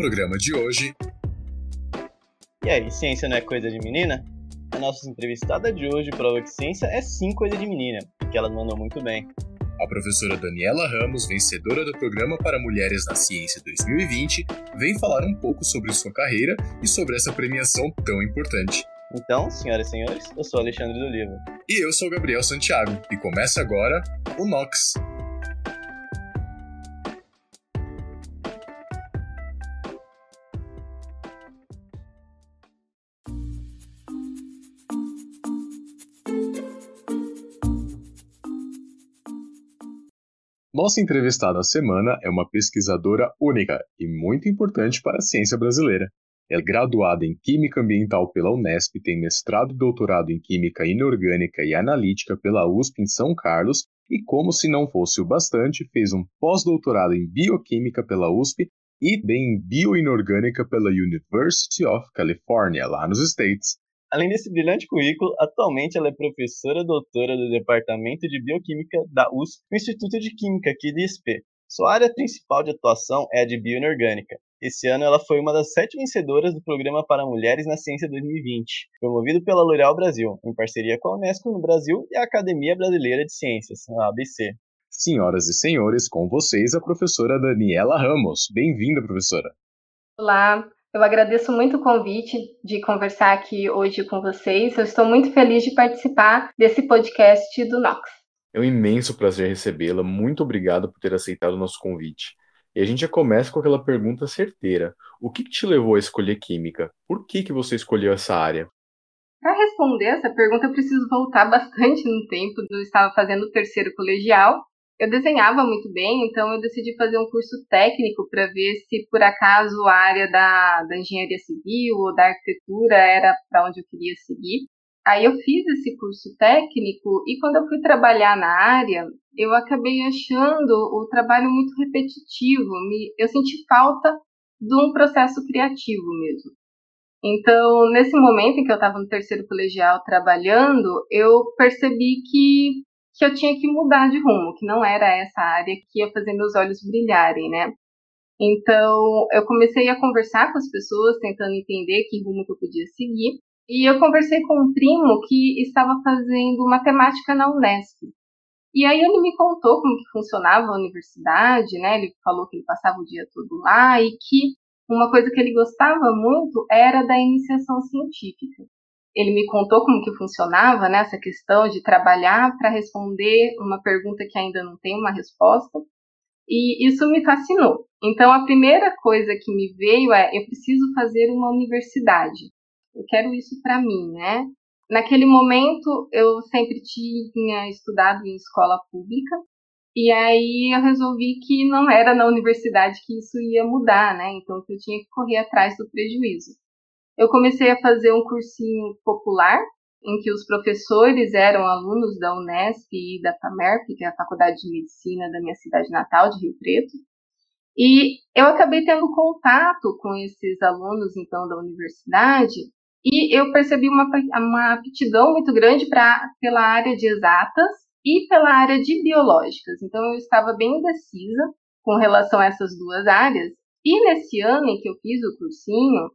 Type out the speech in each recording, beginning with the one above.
programa de hoje. E aí, ciência não é coisa de menina? A nossa entrevistada de hoje prova que ciência é sim coisa de menina, que ela mandou muito bem. A professora Daniela Ramos, vencedora do Programa para Mulheres na Ciência 2020, vem falar um pouco sobre sua carreira e sobre essa premiação tão importante. Então, senhoras e senhores, eu sou Alexandre do Oliva. E eu sou Gabriel Santiago, e começa agora o Nox. Nossa entrevistada da semana é uma pesquisadora única e muito importante para a ciência brasileira. É graduada em Química Ambiental pela Unesp, tem mestrado e doutorado em Química Inorgânica e Analítica pela USP em São Carlos e, como se não fosse o bastante, fez um pós-doutorado em Bioquímica pela USP e bem em Bioinorgânica pela University of California, lá nos States. Além desse brilhante currículo, atualmente ela é professora doutora do Departamento de Bioquímica da USP, no Instituto de Química aqui de ISP. Sua área principal de atuação é a de bioinorgânica. Esse ano ela foi uma das sete vencedoras do Programa para Mulheres na Ciência 2020, promovido pela L'Oréal Brasil, em parceria com a Unesco no Brasil e a Academia Brasileira de Ciências, a ABC. Senhoras e senhores, com vocês a professora Daniela Ramos. Bem-vinda, professora. Olá, eu agradeço muito o convite de conversar aqui hoje com vocês. Eu estou muito feliz de participar desse podcast do Nox. É um imenso prazer recebê-la. Muito obrigado por ter aceitado o nosso convite. E a gente já começa com aquela pergunta certeira. O que, que te levou a escolher química? Por que, que você escolheu essa área? Para responder essa pergunta, eu preciso voltar bastante no tempo. Eu estava fazendo o terceiro colegial eu desenhava muito bem, então eu decidi fazer um curso técnico para ver se por acaso a área da, da engenharia civil ou da arquitetura era para onde eu queria seguir. Aí eu fiz esse curso técnico e quando eu fui trabalhar na área, eu acabei achando o trabalho muito repetitivo. Eu senti falta de um processo criativo mesmo. Então, nesse momento em que eu estava no terceiro colegial trabalhando, eu percebi que que eu tinha que mudar de rumo, que não era essa área que ia fazer meus olhos brilharem, né? Então, eu comecei a conversar com as pessoas, tentando entender que rumo que eu podia seguir. E eu conversei com um primo que estava fazendo matemática na Unesp. E aí ele me contou como que funcionava a universidade, né? Ele falou que ele passava o dia todo lá e que uma coisa que ele gostava muito era da iniciação científica ele me contou como que funcionava né, essa questão de trabalhar para responder uma pergunta que ainda não tem uma resposta. E isso me fascinou. Então, a primeira coisa que me veio é: eu preciso fazer uma universidade. Eu quero isso para mim, né? Naquele momento, eu sempre tinha estudado em escola pública, e aí eu resolvi que não era na universidade que isso ia mudar, né? Então, eu tinha que correr atrás do prejuízo eu comecei a fazer um cursinho popular, em que os professores eram alunos da Unesp e da FAMERP, que é a Faculdade de Medicina da minha cidade natal, de Rio Preto. E eu acabei tendo contato com esses alunos, então, da universidade, e eu percebi uma, uma aptidão muito grande pra, pela área de exatas e pela área de biológicas. Então, eu estava bem indecisa com relação a essas duas áreas. E nesse ano em que eu fiz o cursinho,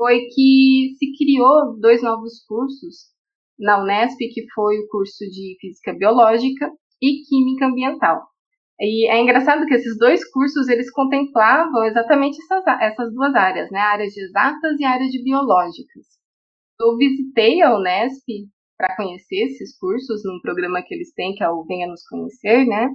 foi que se criou dois novos cursos na Unesp, que foi o curso de Física Biológica e Química Ambiental. E é engraçado que esses dois cursos eles contemplavam exatamente essas, essas duas áreas, né? A área de exatas e a área de biológicas. Eu visitei a Unesp para conhecer esses cursos num programa que eles têm, que é o Venha Nos Conhecer, né?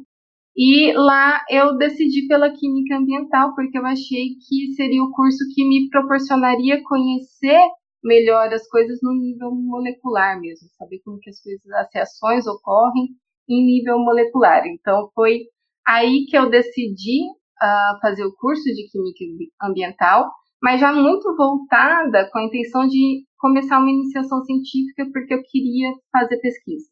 E lá eu decidi pela química ambiental, porque eu achei que seria o curso que me proporcionaria conhecer melhor as coisas no nível molecular mesmo, saber como que as coisas, as reações ocorrem em nível molecular. Então foi aí que eu decidi uh, fazer o curso de química ambiental, mas já muito voltada com a intenção de começar uma iniciação científica, porque eu queria fazer pesquisa.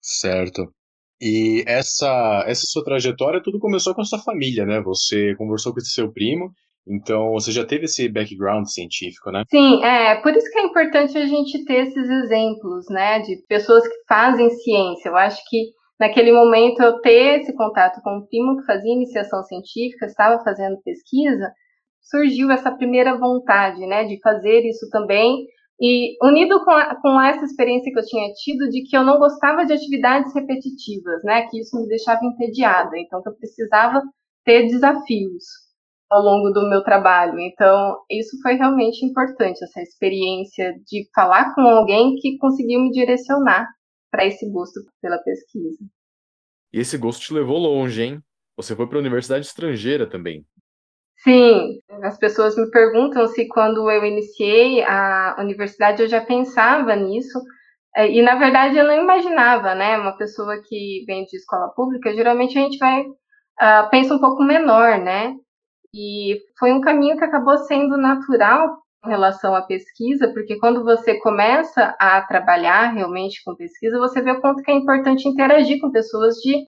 Certo. E essa, essa sua trajetória, tudo começou com a sua família, né? Você conversou com seu primo, então você já teve esse background científico, né? Sim, é por isso que é importante a gente ter esses exemplos, né, de pessoas que fazem ciência. Eu acho que naquele momento eu ter esse contato com um primo que fazia iniciação científica, estava fazendo pesquisa, surgiu essa primeira vontade, né, de fazer isso também. E unido com, a, com essa experiência que eu tinha tido de que eu não gostava de atividades repetitivas, né, que isso me deixava entediada, então eu precisava ter desafios ao longo do meu trabalho. Então, isso foi realmente importante, essa experiência de falar com alguém que conseguiu me direcionar para esse gosto pela pesquisa. E esse gosto te levou longe, hein? Você foi para a universidade estrangeira também. Sim, as pessoas me perguntam se quando eu iniciei a universidade eu já pensava nisso. É, e na verdade eu não imaginava, né? Uma pessoa que vem de escola pública, geralmente a gente vai uh, pensa um pouco menor, né? E foi um caminho que acabou sendo natural em relação à pesquisa, porque quando você começa a trabalhar realmente com pesquisa, você vê o quanto que é importante interagir com pessoas de,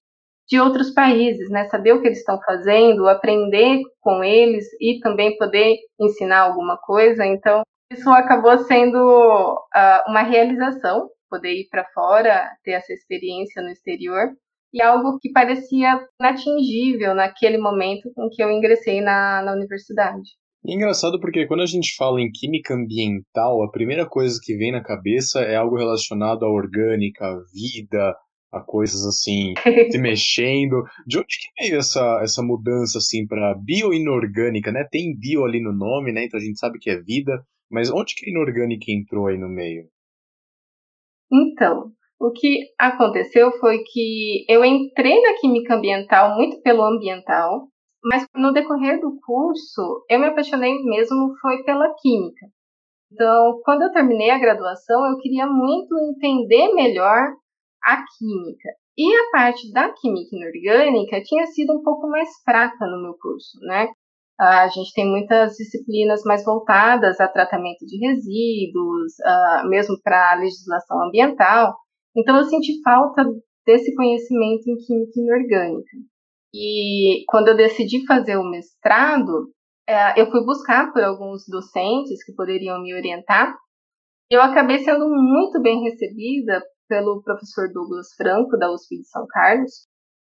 de outros países, né? Saber o que eles estão fazendo, aprender com eles e também poder ensinar alguma coisa. Então, isso acabou sendo uh, uma realização, poder ir para fora, ter essa experiência no exterior e algo que parecia inatingível naquele momento em que eu ingressei na, na universidade. É engraçado porque quando a gente fala em química ambiental, a primeira coisa que vem na cabeça é algo relacionado à orgânica, à vida, a coisas assim, se mexendo. De onde que veio essa, essa mudança assim para bioinorgânica, né? Tem bio ali no nome, né? Então a gente sabe que é vida, mas onde que a inorgânica entrou aí no meio? Então, o que aconteceu foi que eu entrei na química ambiental muito pelo ambiental, mas no decorrer do curso eu me apaixonei mesmo foi pela química. Então, quando eu terminei a graduação, eu queria muito entender melhor a química. E a parte da química inorgânica tinha sido um pouco mais fraca no meu curso, né? A gente tem muitas disciplinas mais voltadas a tratamento de resíduos, uh, mesmo para a legislação ambiental. Então eu senti falta desse conhecimento em química inorgânica. E quando eu decidi fazer o mestrado, é, eu fui buscar por alguns docentes que poderiam me orientar. Eu acabei sendo muito bem recebida pelo professor Douglas Franco, da USP de São Carlos.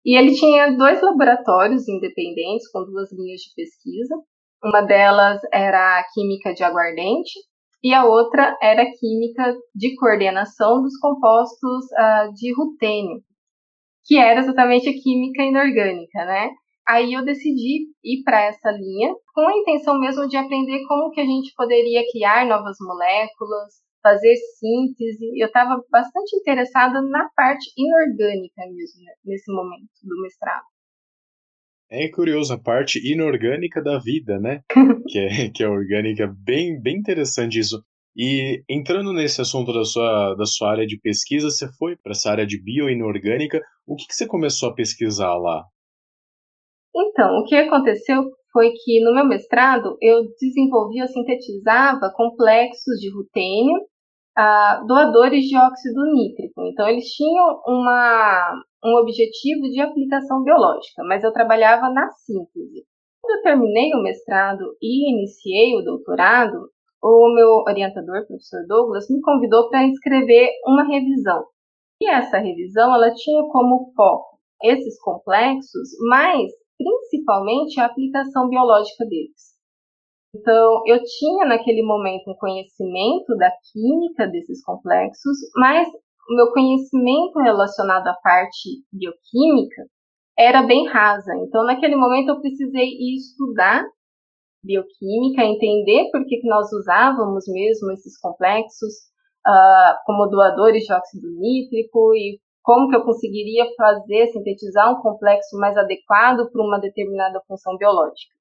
E ele tinha dois laboratórios independentes com duas linhas de pesquisa. Uma delas era a química de aguardente e a outra era química de coordenação dos compostos uh, de rutênio, que era exatamente a química inorgânica, né? Aí eu decidi ir para essa linha com a intenção mesmo de aprender como que a gente poderia criar novas moléculas, fazer síntese. Eu estava bastante interessada na parte inorgânica mesmo, né, nesse momento do mestrado. É curioso a parte inorgânica da vida, né? que, é, que é orgânica, bem, bem interessante isso. E entrando nesse assunto da sua, da sua área de pesquisa, você foi para essa área de bioinorgânica. O que, que você começou a pesquisar lá? Então, o que aconteceu foi que no meu mestrado eu desenvolvia, eu sintetizava complexos de rutênio uh, doadores de óxido nítrico. Então, eles tinham uma, um objetivo de aplicação biológica, mas eu trabalhava na síntese. Quando eu terminei o mestrado e iniciei o doutorado, o meu orientador, professor Douglas, me convidou para escrever uma revisão. E essa revisão ela tinha como foco esses complexos, mas principalmente a aplicação biológica deles. Então, eu tinha naquele momento um conhecimento da química desses complexos, mas o meu conhecimento relacionado à parte bioquímica era bem rasa. Então, naquele momento, eu precisei ir estudar bioquímica, entender por que, que nós usávamos mesmo esses complexos uh, como doadores de óxido nítrico e como que eu conseguiria fazer, sintetizar um complexo mais adequado para uma determinada função biológica.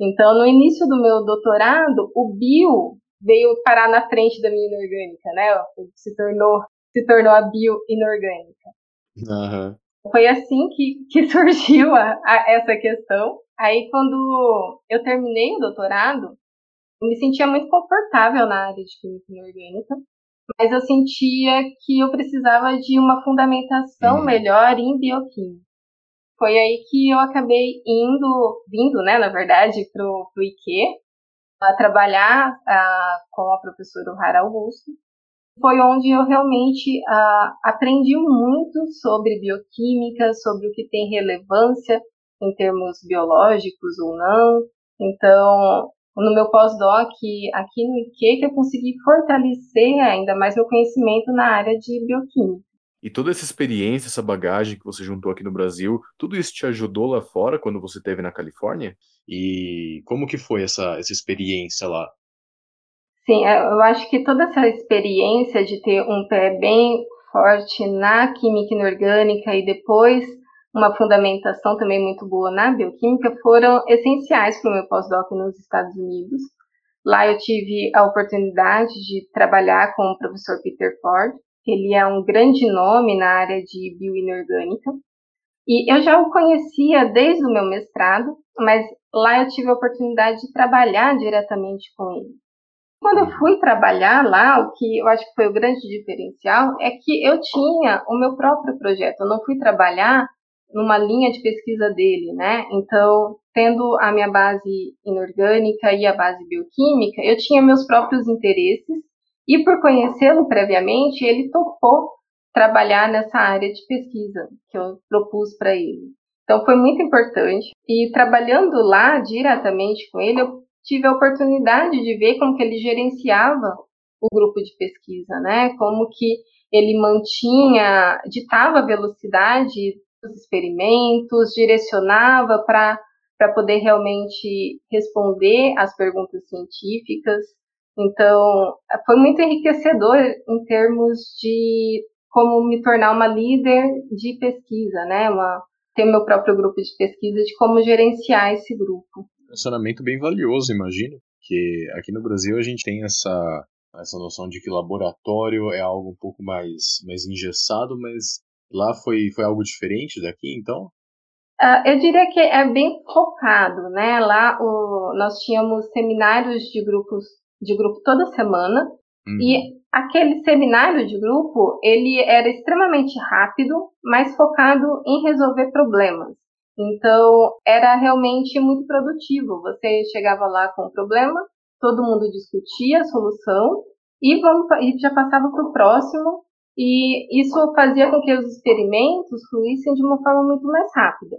Então, no início do meu doutorado, o bio veio parar na frente da minha inorgânica, né? Se tornou, se tornou a bio inorgânica. Uhum. Foi assim que, que surgiu a, a, essa questão. Aí, quando eu terminei o doutorado, eu me sentia muito confortável na área de química inorgânica, mas eu sentia que eu precisava de uma fundamentação uhum. melhor em bioquímica. Foi aí que eu acabei indo, vindo, né, na verdade, pro, pro IQ, a trabalhar a, com a professora Rara Augusto. Foi onde eu realmente a, aprendi muito sobre bioquímica, sobre o que tem relevância em termos biológicos ou não, Então, no meu pós-doc aqui no IQ, que eu consegui fortalecer ainda mais meu conhecimento na área de bioquímica. E toda essa experiência, essa bagagem que você juntou aqui no Brasil, tudo isso te ajudou lá fora quando você esteve na Califórnia? E como que foi essa, essa experiência lá? Sim, é, eu acho que toda essa experiência de ter um pé bem forte na química inorgânica e depois uma fundamentação também muito boa na bioquímica foram essenciais para o meu pós-doc nos Estados Unidos. Lá eu tive a oportunidade de trabalhar com o professor Peter Ford, ele é um grande nome na área de bioinorgânica. E eu já o conhecia desde o meu mestrado, mas lá eu tive a oportunidade de trabalhar diretamente com ele. Quando eu fui trabalhar lá, o que eu acho que foi o grande diferencial é que eu tinha o meu próprio projeto. Eu não fui trabalhar numa linha de pesquisa dele, né? Então, tendo a minha base inorgânica e a base bioquímica, eu tinha meus próprios interesses e por conhecê-lo previamente, ele topou trabalhar nessa área de pesquisa que eu propus para ele. Então foi muito importante. E trabalhando lá diretamente com ele, eu tive a oportunidade de ver como que ele gerenciava o grupo de pesquisa, né? Como que ele mantinha, ditava a velocidade dos experimentos, direcionava para para poder realmente responder às perguntas científicas. Então, foi muito enriquecedor em termos de como me tornar uma líder de pesquisa, né? Uma, ter meu próprio grupo de pesquisa, de como gerenciar esse grupo. Funcionamento bem valioso, imagino, que aqui no Brasil a gente tem essa, essa noção de que laboratório é algo um pouco mais, mais engessado, mas lá foi, foi algo diferente daqui, então? Uh, eu diria que é bem focado, né? Lá o, nós tínhamos seminários de grupos de grupo toda semana. Uhum. E aquele seminário de grupo, ele era extremamente rápido, mas focado em resolver problemas. Então, era realmente muito produtivo. Você chegava lá com um problema, todo mundo discutia a solução e, vamos, e já passava para o próximo. E isso fazia com que os experimentos fluíssem de uma forma muito mais rápida.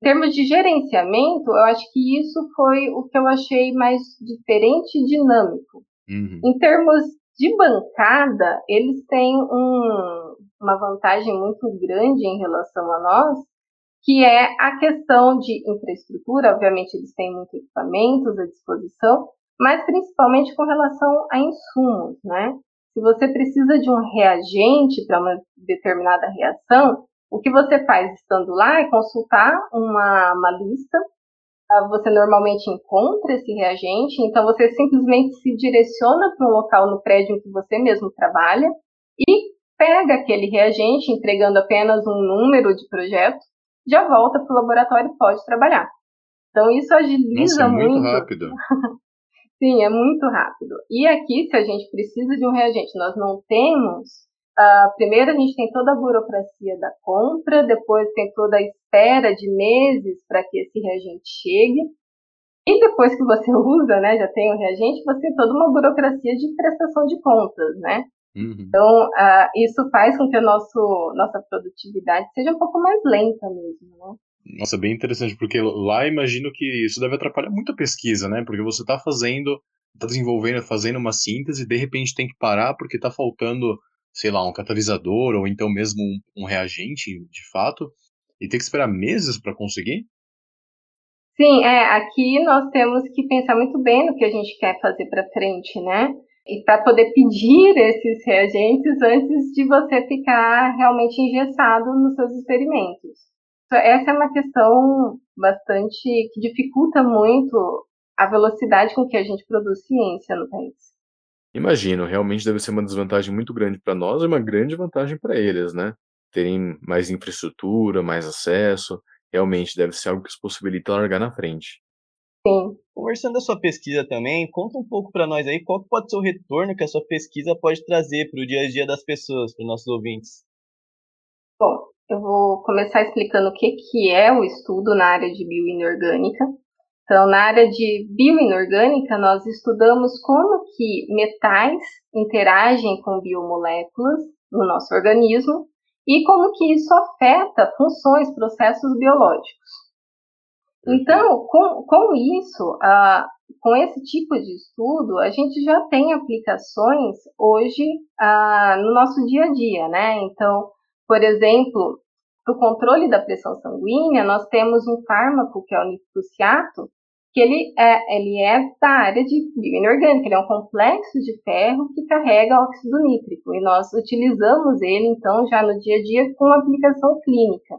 Em termos de gerenciamento, eu acho que isso foi o que eu achei mais diferente e dinâmico. Uhum. Em termos de bancada, eles têm um, uma vantagem muito grande em relação a nós, que é a questão de infraestrutura. Obviamente, eles têm muitos equipamentos à disposição, mas principalmente com relação a insumos, né? Se você precisa de um reagente para uma determinada reação, o que você faz estando lá é consultar uma, uma lista. Ah, você normalmente encontra esse reagente, então você simplesmente se direciona para um local no prédio em que você mesmo trabalha e pega aquele reagente, entregando apenas um número de projeto, já volta para o laboratório e pode trabalhar. Então isso agiliza Nossa, é muito. muito rápido. Sim, é muito rápido. E aqui, se a gente precisa de um reagente, nós não temos, Uh, primeiro a gente tem toda a burocracia da compra, depois tem toda a espera de meses para que esse reagente chegue. E depois que você usa, né, já tem o reagente, você tem toda uma burocracia de prestação de contas, né? Uhum. Então, uh, isso faz com que a nosso, nossa produtividade seja um pouco mais lenta mesmo, né? Nossa, bem interessante, porque lá imagino que isso deve atrapalhar muito a pesquisa, né? Porque você está fazendo, está desenvolvendo, fazendo uma síntese, e de repente tem que parar porque está faltando sei lá, um catalisador ou então mesmo um, um reagente, de fato, e ter que esperar meses para conseguir? Sim, é, aqui nós temos que pensar muito bem no que a gente quer fazer para frente, né? E para poder pedir esses reagentes antes de você ficar realmente engessado nos seus experimentos. Essa é uma questão bastante que dificulta muito a velocidade com que a gente produz ciência no país. Imagino, realmente deve ser uma desvantagem muito grande para nós e uma grande vantagem para eles, né? Terem mais infraestrutura, mais acesso, realmente deve ser algo que os possibilita largar na frente. Sim. Conversando da sua pesquisa também, conta um pouco para nós aí qual pode ser o retorno que a sua pesquisa pode trazer para o dia a dia das pessoas, para os nossos ouvintes. Bom, eu vou começar explicando o que, que é o estudo na área de bioinorgânica. Então, na área de bioinorgânica, nós estudamos como que metais interagem com biomoléculas no nosso organismo e como que isso afeta funções, processos biológicos. Então, com, com isso, com esse tipo de estudo, a gente já tem aplicações hoje no nosso dia a dia, né? Então, por exemplo, para o controle da pressão sanguínea, nós temos um fármaco que é o nifruciato, que ele é, ele é da área de bioinorgânica, ele é um complexo de ferro que carrega óxido nítrico, e nós utilizamos ele, então, já no dia a dia com aplicação clínica.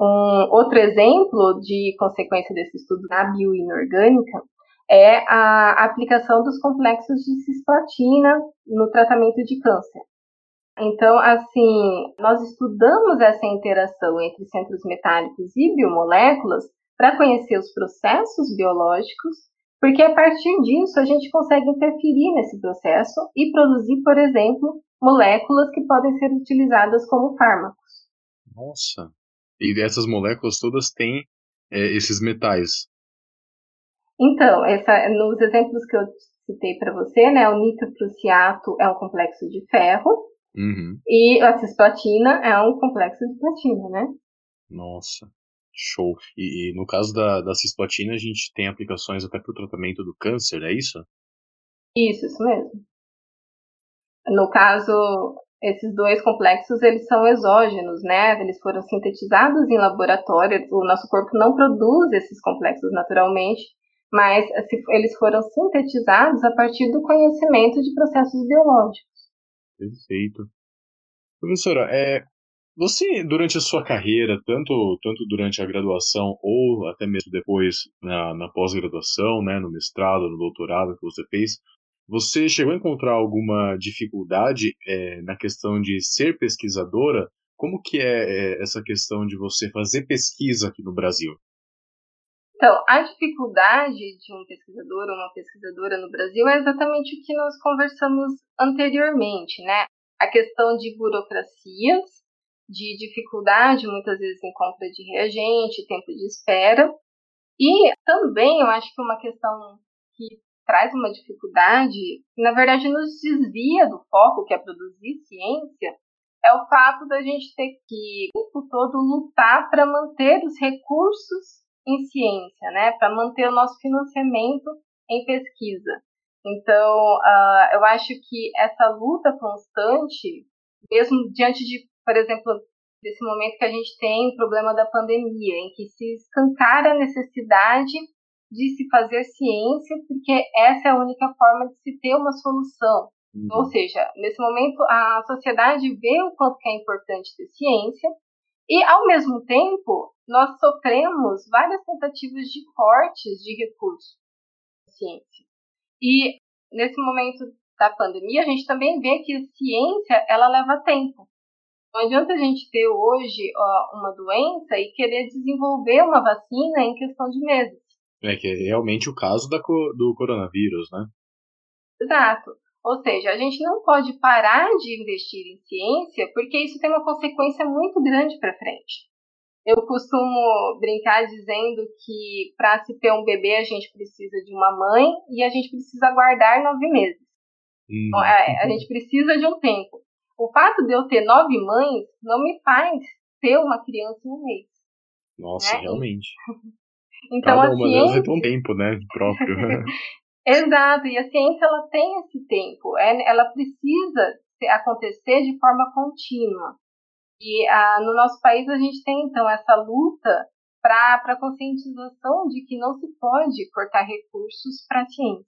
Um outro exemplo de consequência desse estudo na bioinorgânica é a aplicação dos complexos de cisplatina no tratamento de câncer. Então, assim, nós estudamos essa interação entre centros metálicos e biomoléculas para conhecer os processos biológicos, porque a partir disso a gente consegue interferir nesse processo e produzir, por exemplo, moléculas que podem ser utilizadas como fármacos. Nossa! E essas moléculas todas têm é, esses metais. Então, essa, nos exemplos que eu citei para você, né, o nitroprusiato é um complexo de ferro uhum. e a cisplatina é um complexo de platina, né? Nossa, show. E, e no caso da, da cisplatina, a gente tem aplicações até para o tratamento do câncer, é isso? Isso, isso mesmo. No caso, esses dois complexos eles são exógenos, né? Eles foram sintetizados em laboratório. O nosso corpo não produz esses complexos naturalmente, mas eles foram sintetizados a partir do conhecimento de processos biológicos. Perfeito. Professora, é, você durante a sua carreira, tanto, tanto durante a graduação ou até mesmo depois na, na pós-graduação, né, no mestrado, no doutorado que você fez, você chegou a encontrar alguma dificuldade é, na questão de ser pesquisadora? Como que é, é essa questão de você fazer pesquisa aqui no Brasil? Então, a dificuldade de um pesquisador ou uma pesquisadora no Brasil é exatamente o que nós conversamos anteriormente, né? A questão de burocracias, de dificuldade muitas vezes em compra de reagente, tempo de espera. E também eu acho que uma questão que traz uma dificuldade, na verdade nos desvia do foco que é produzir ciência, é o fato da gente ter que o tempo todo lutar para manter os recursos em ciência, né, para manter o nosso financiamento em pesquisa. Então, uh, eu acho que essa luta constante, mesmo diante de, por exemplo, desse momento que a gente tem o problema da pandemia, em que se escancara a necessidade de se fazer ciência, porque essa é a única forma de se ter uma solução. Uhum. Ou seja, nesse momento a sociedade vê o quanto é importante ter ciência e, ao mesmo tempo, nós sofremos várias tentativas de cortes de recursos da ciência. E nesse momento da pandemia, a gente também vê que a ciência ela leva tempo. Não adianta a gente ter hoje ó, uma doença e querer desenvolver uma vacina em questão de meses. É que é realmente o caso da, do coronavírus, né? Exato. Ou seja, a gente não pode parar de investir em ciência porque isso tem uma consequência muito grande para frente. Eu costumo brincar dizendo que para se ter um bebê a gente precisa de uma mãe e a gente precisa aguardar nove meses. Hum. Então, é, a gente precisa de um tempo. O fato de eu ter nove mães não me faz ter uma criança em um mês. Nossa, né? realmente. Então, Cada a uma ciência... delas tem um tempo, né, próprio. Exato, e a ciência ela tem esse tempo, é, ela precisa acontecer de forma contínua. E ah, no nosso país a gente tem então essa luta para a conscientização de que não se pode cortar recursos para a ciência,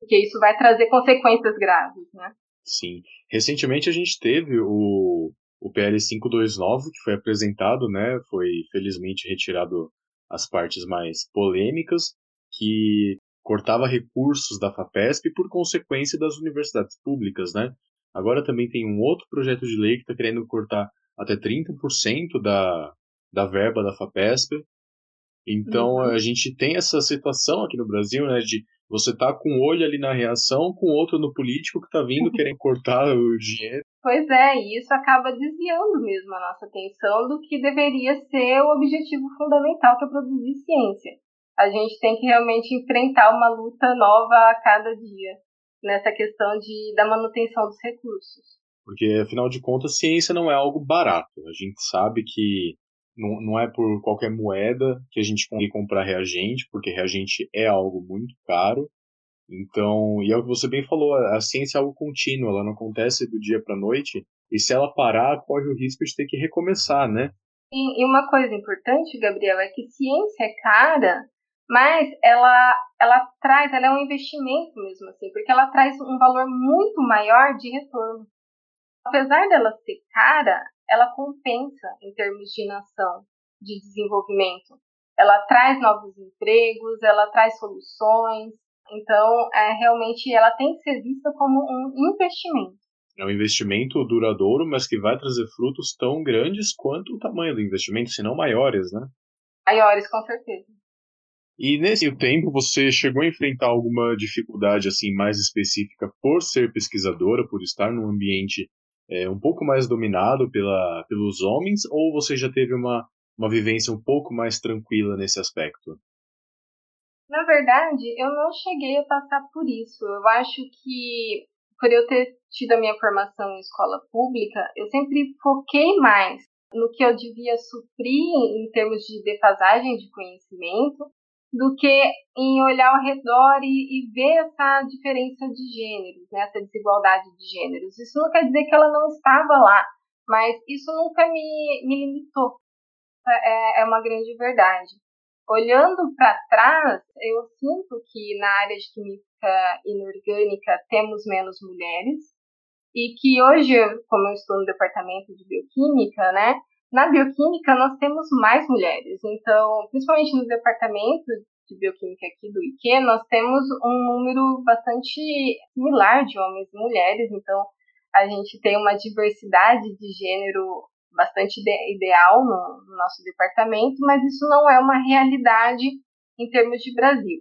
porque isso vai trazer consequências graves, né? Sim. Recentemente a gente teve o, o PL 529 que foi apresentado, né? Foi felizmente retirado as partes mais polêmicas, que cortava recursos da FAPESP por consequência das universidades públicas, né? Agora também tem um outro projeto de lei que está querendo cortar até 30% da, da verba da FAPESP. Então uhum. a gente tem essa situação aqui no Brasil, né, de você tá com um olho ali na reação, com outro no político que tá vindo querendo cortar o dinheiro. Pois é, e isso acaba desviando mesmo a nossa atenção do que deveria ser o objetivo fundamental, que é produzir ciência. A gente tem que realmente enfrentar uma luta nova a cada dia nessa questão de, da manutenção dos recursos. Porque, afinal de contas, ciência não é algo barato. A gente sabe que não, não é por qualquer moeda que a gente consegue comprar reagente, porque reagente é algo muito caro. Então, e é o que você bem falou, a ciência é algo contínuo, ela não acontece do dia para noite, e se ela parar, corre o risco de ter que recomeçar, né? E, e uma coisa importante, Gabriel, é que ciência é cara, mas ela, ela traz, ela é um investimento mesmo assim, porque ela traz um valor muito maior de retorno. Apesar dela ser cara, ela compensa em termos de nação, de desenvolvimento. Ela traz novos empregos, ela traz soluções, então, é, realmente, ela tem que ser vista como um investimento. É um investimento duradouro, mas que vai trazer frutos tão grandes quanto o tamanho do investimento, se não maiores, né? Maiores, com certeza. E nesse tempo você chegou a enfrentar alguma dificuldade assim mais específica por ser pesquisadora, por estar num ambiente é, um pouco mais dominado pela, pelos homens, ou você já teve uma, uma vivência um pouco mais tranquila nesse aspecto? Na verdade, eu não cheguei a passar por isso. Eu acho que, por eu ter tido a minha formação em escola pública, eu sempre foquei mais no que eu devia suprir em termos de defasagem de conhecimento do que em olhar ao redor e, e, ver essa diferença de gêneros, né, essa desigualdade de gêneros. Isso não quer dizer que ela não estava lá, mas isso nunca me, me limitou. É, é uma grande verdade. Olhando para trás, eu sinto que na área de química inorgânica temos menos mulheres e que hoje, como eu estou no departamento de bioquímica, né, na bioquímica nós temos mais mulheres. Então, principalmente no departamento de bioquímica aqui do IQ, nós temos um número bastante similar de homens e mulheres. Então, a gente tem uma diversidade de gênero bastante ideal no, no nosso departamento, mas isso não é uma realidade em termos de Brasil.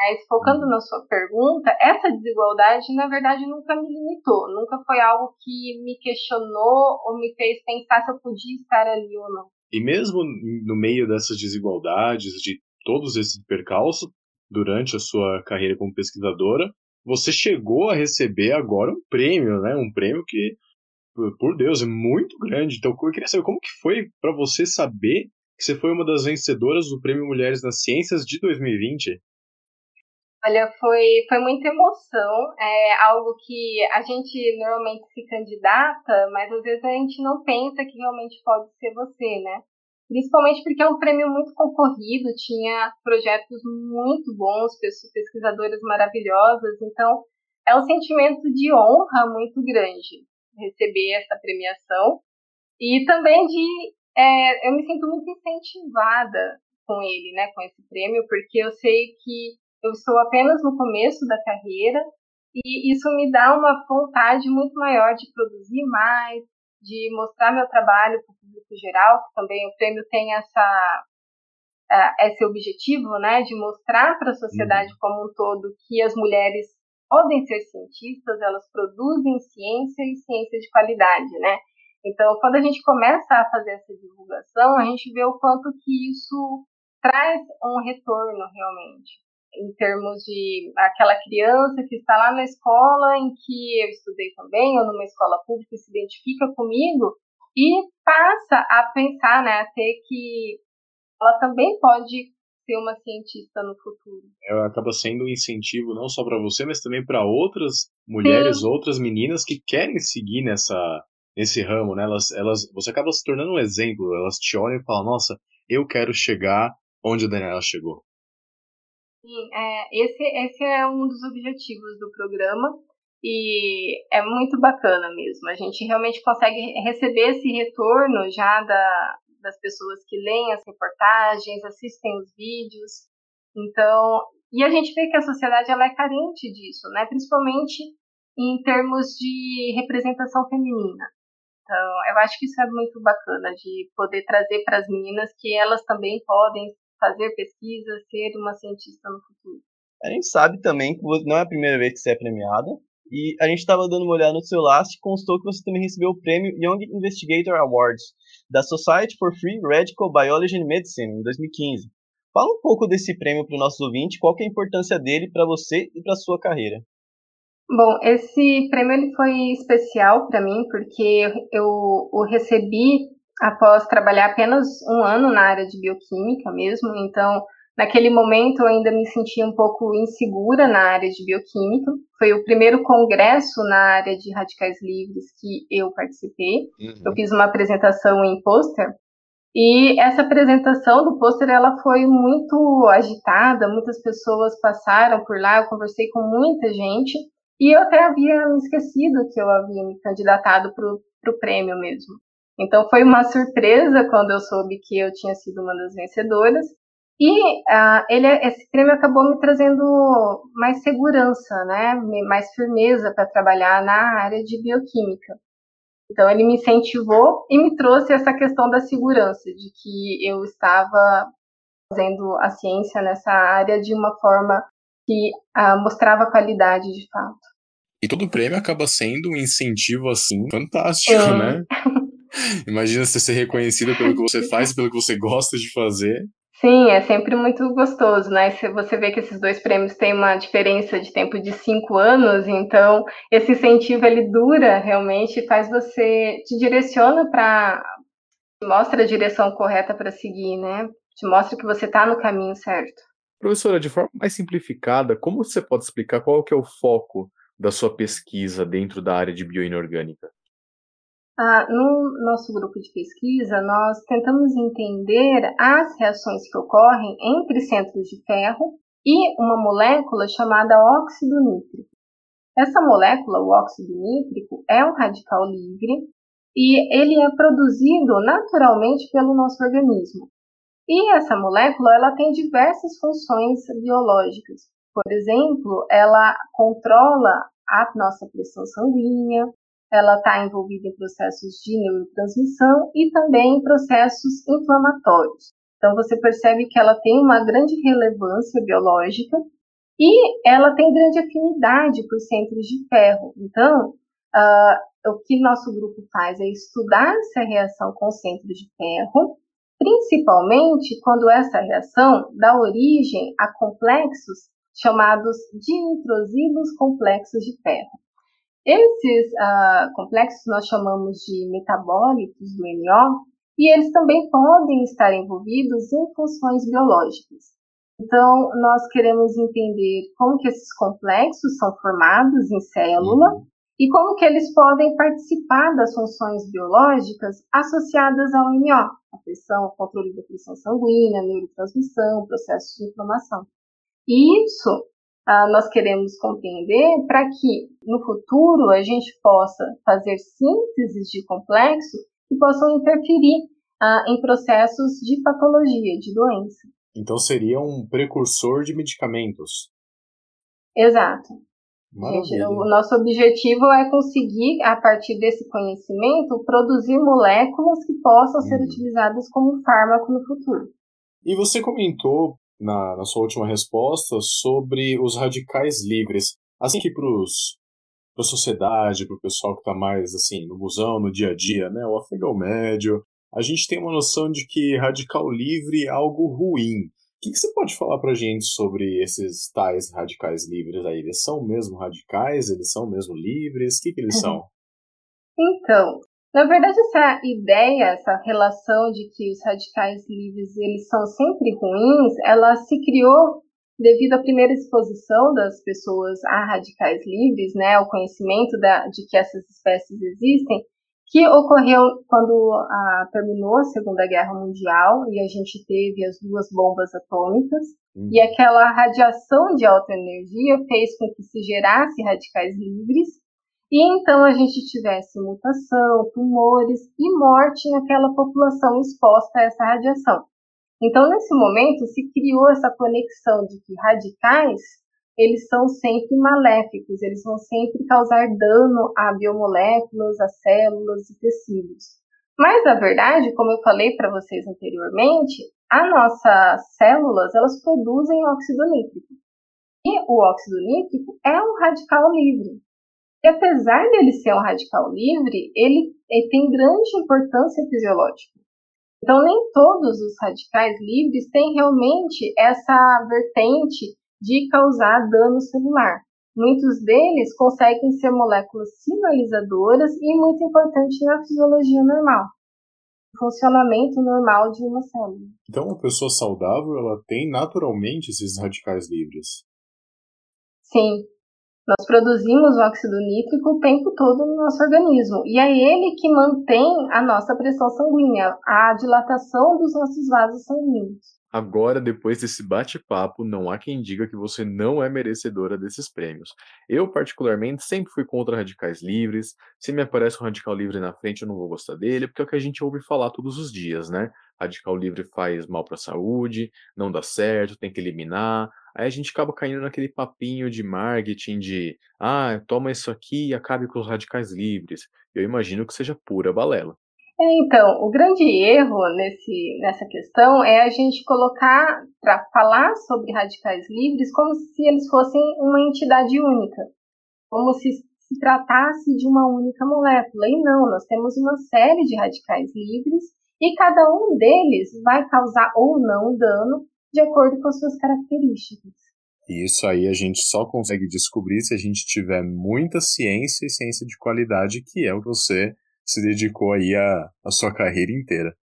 Mas focando na sua pergunta, essa desigualdade, na verdade, nunca me limitou, nunca foi algo que me questionou ou me fez pensar se eu podia estar ali ou não. E mesmo no meio dessas desigualdades, de todos esses percalços, durante a sua carreira como pesquisadora, você chegou a receber agora um prêmio, né? Um prêmio que por Deus, é muito grande. Então, eu queria saber como que foi para você saber que você foi uma das vencedoras do Prêmio Mulheres nas Ciências de 2020. Olha, foi, foi muita emoção. É algo que a gente normalmente se candidata, mas às vezes a gente não pensa que realmente pode ser você, né? Principalmente porque é um prêmio muito concorrido, tinha projetos muito bons, pesquisadoras maravilhosas, então é um sentimento de honra muito grande receber essa premiação e também de é, eu me sinto muito incentivada com ele, né, com esse prêmio, porque eu sei que eu estou apenas no começo da carreira e isso me dá uma vontade muito maior de produzir mais, de mostrar meu trabalho para o público geral, que também o prêmio tem essa esse objetivo, né, de mostrar para a sociedade uhum. como um todo que as mulheres podem ser cientistas, elas produzem ciência e ciência de qualidade, né? Então, quando a gente começa a fazer essa divulgação, a gente vê o quanto que isso traz um retorno realmente, em termos de aquela criança que está lá na escola em que eu estudei também, ou numa escola pública, se identifica comigo e passa a pensar, né, a ter que ela também pode ser uma cientista no futuro. É, acaba sendo um incentivo não só para você, mas também para outras mulheres, Sim. outras meninas que querem seguir nessa nesse ramo, né? Elas, elas, você acaba se tornando um exemplo. Elas te olham e falam: Nossa, eu quero chegar onde a Daniela chegou. Sim, é, esse, esse é um dos objetivos do programa e é muito bacana mesmo. A gente realmente consegue receber esse retorno já da, das pessoas que leem as reportagens, assistem os vídeos. Então, e a gente vê que a sociedade ela é carente disso, né? Principalmente em termos de representação feminina. Então, eu acho que isso é muito bacana de poder trazer para as meninas que elas também podem fazer pesquisa, ser uma cientista no futuro. A gente sabe também que não é a primeira vez que você é premiada. E a gente estava dando uma olhada no seu last e constou que você também recebeu o prêmio Young Investigator Awards da Society for Free Radical Biology and Medicine, em 2015. Fala um pouco desse prêmio para o nosso ouvinte, qual é a importância dele para você e para a sua carreira. Bom, esse prêmio ele foi especial para mim porque eu o recebi após trabalhar apenas um ano na área de bioquímica mesmo, então naquele momento eu ainda me sentia um pouco insegura na área de bioquímica. Foi o primeiro congresso na área de radicais livres que eu participei. Uhum. Eu fiz uma apresentação em pôster e essa apresentação do pôster ela foi muito agitada, muitas pessoas passaram por lá, eu conversei com muita gente e eu até havia me esquecido que eu havia me candidatado para o prêmio mesmo. Então foi uma surpresa quando eu soube que eu tinha sido uma das vencedoras. E uh, ele, esse prêmio acabou me trazendo mais segurança, né, mais firmeza para trabalhar na área de bioquímica. Então ele me incentivou e me trouxe essa questão da segurança, de que eu estava fazendo a ciência nessa área de uma forma que uh, mostrava qualidade de fato. E todo prêmio acaba sendo um incentivo assim fantástico, né? Imagina você ser reconhecida pelo que você faz, pelo que você gosta de fazer. Sim, é sempre muito gostoso, né? Se você vê que esses dois prêmios têm uma diferença de tempo de cinco anos, então esse incentivo ele dura realmente, faz você te direciona para mostra a direção correta para seguir, né? Te mostra que você está no caminho certo. Professora, de forma mais simplificada, como você pode explicar qual que é o foco da sua pesquisa dentro da área de bioinorgânica? Ah, no nosso grupo de pesquisa, nós tentamos entender as reações que ocorrem entre centros de ferro e uma molécula chamada óxido nítrico. Essa molécula, o óxido nítrico, é um radical livre e ele é produzido naturalmente pelo nosso organismo. E essa molécula ela tem diversas funções biológicas. Por exemplo, ela controla a nossa pressão sanguínea, ela está envolvida em processos de neurotransmissão e também em processos inflamatórios. Então você percebe que ela tem uma grande relevância biológica e ela tem grande afinidade por centros de ferro. Então, uh, o que nosso grupo faz é estudar essa reação com centros de ferro, principalmente quando essa reação dá origem a complexos chamados dinitrosilos complexos de ferro. Esses uh, complexos nós chamamos de metabólitos do NO e eles também podem estar envolvidos em funções biológicas. Então, nós queremos entender como que esses complexos são formados em célula uhum. e como que eles podem participar das funções biológicas associadas ao NO, a pressão, controle da pressão sanguínea, neurotransmissão, processos de inflamação. E isso uh, nós queremos compreender para que no futuro a gente possa fazer sínteses de complexo que possam interferir uh, em processos de patologia, de doença. Então seria um precursor de medicamentos. Exato. Gente, o nosso objetivo é conseguir, a partir desse conhecimento, produzir moléculas que possam ser uhum. utilizadas como fármaco no futuro. E você comentou na, na sua última resposta sobre os radicais livres. Assim que para a sociedade, para o pessoal que está mais assim no busão, no dia a dia, né, o afegão médio, a gente tem uma noção de que radical livre é algo ruim. O que, que você pode falar para a gente sobre esses tais radicais livres aí? Eles são mesmo radicais? Eles são mesmo livres? O que, que eles uhum. são? Então, na verdade, essa ideia, essa relação de que os radicais livres eles são sempre ruins, ela se criou devido à primeira exposição das pessoas a radicais livres, né, o conhecimento da, de que essas espécies existem, que ocorreu quando terminou a Segunda Guerra Mundial e a gente teve as duas bombas atômicas, hum. e aquela radiação de alta energia fez com que se gerasse radicais livres, e então a gente tivesse mutação, tumores e morte naquela população exposta a essa radiação. Então, nesse momento, se criou essa conexão de que radicais eles são sempre maléficos, eles vão sempre causar dano a biomoléculas, a células e tecidos. Mas, na verdade, como eu falei para vocês anteriormente, as nossas células elas produzem óxido nítrico. E o óxido nítrico é um radical livre. E apesar dele ser um radical livre, ele, ele tem grande importância fisiológica. Então, nem todos os radicais livres têm realmente essa vertente de causar dano celular. Muitos deles conseguem ser moléculas sinalizadoras e muito importantes na fisiologia normal. funcionamento normal de uma célula. Então, uma pessoa saudável, ela tem naturalmente esses radicais livres? Sim. Nós produzimos o óxido nítrico o tempo todo no nosso organismo. E é ele que mantém a nossa pressão sanguínea, a dilatação dos nossos vasos sanguíneos. Agora, depois desse bate-papo, não há quem diga que você não é merecedora desses prêmios. Eu, particularmente, sempre fui contra radicais livres. Se me aparece um radical livre na frente, eu não vou gostar dele, porque é o que a gente ouve falar todos os dias, né? Radical livre faz mal para a saúde, não dá certo, tem que eliminar. Aí a gente acaba caindo naquele papinho de marketing de ah, toma isso aqui e acabe com os radicais livres. Eu imagino que seja pura balela. É, então, o grande erro nesse, nessa questão é a gente colocar para falar sobre radicais livres como se eles fossem uma entidade única, como se se tratasse de uma única molécula. E não, nós temos uma série de radicais livres e cada um deles vai causar ou não dano de acordo com as suas características. Isso aí a gente só consegue descobrir se a gente tiver muita ciência e ciência de qualidade, que é o que você se dedicou aí a, a sua carreira inteira.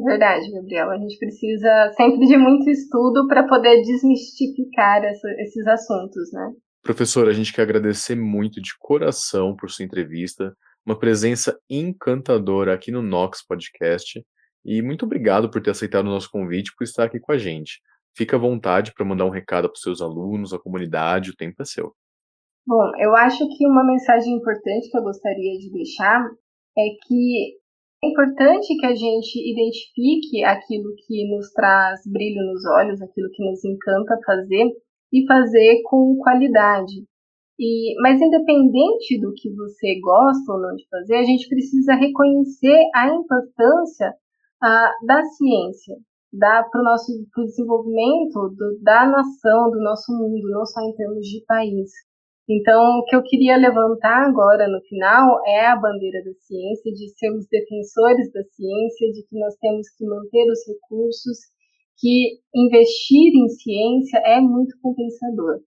Verdade, Gabriel. A gente precisa sempre de muito estudo para poder desmistificar essa, esses assuntos, né? Professor, a gente quer agradecer muito de coração por sua entrevista, uma presença encantadora aqui no Nox Podcast e muito obrigado por ter aceitado o nosso convite e por estar aqui com a gente. Fica à vontade para mandar um recado para os seus alunos, a comunidade, o tempo é seu. Bom, eu acho que uma mensagem importante que eu gostaria de deixar é que é importante que a gente identifique aquilo que nos traz brilho nos olhos, aquilo que nos encanta fazer e fazer com qualidade. E, mas independente do que você gosta ou não de fazer, a gente precisa reconhecer a importância ah, da ciência para o nosso pro desenvolvimento do, da nação, do nosso mundo, não só em termos de país. Então, o que eu queria levantar agora no final é a bandeira da ciência, de sermos defensores da ciência, de que nós temos que manter os recursos, que investir em ciência é muito compensador.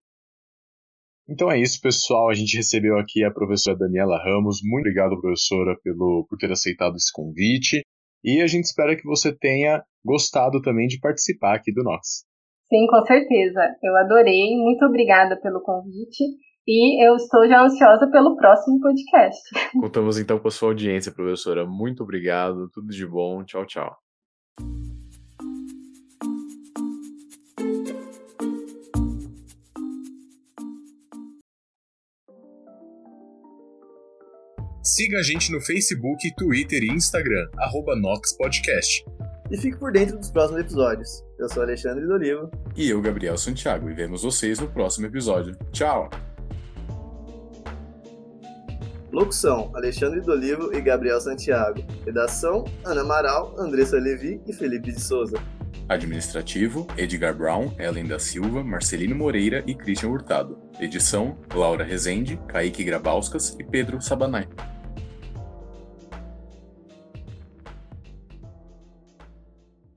Então é isso, pessoal. A gente recebeu aqui a professora Daniela Ramos. Muito obrigado, professora, pelo, por ter aceitado esse convite. E a gente espera que você tenha gostado também de participar aqui do Nox. Sim, com certeza. Eu adorei. Muito obrigada pelo convite. E eu estou já ansiosa pelo próximo podcast. Contamos então com a sua audiência, professora. Muito obrigado, tudo de bom. Tchau, tchau. Siga a gente no Facebook, Twitter e Instagram, arroba Nox Podcast. E fique por dentro dos próximos episódios. Eu sou Alexandre Dolivo. E eu, Gabriel Santiago, e vemos vocês no próximo episódio. Tchau! Locução: Alexandre Dolivo e Gabriel Santiago. Redação: Ana Amaral, Andressa Levi e Felipe de Souza. Administrativo: Edgar Brown, Ellen da Silva, Marcelino Moreira e Christian Hurtado. Edição: Laura Rezende, Kaique Grabauskas e Pedro Sabanai.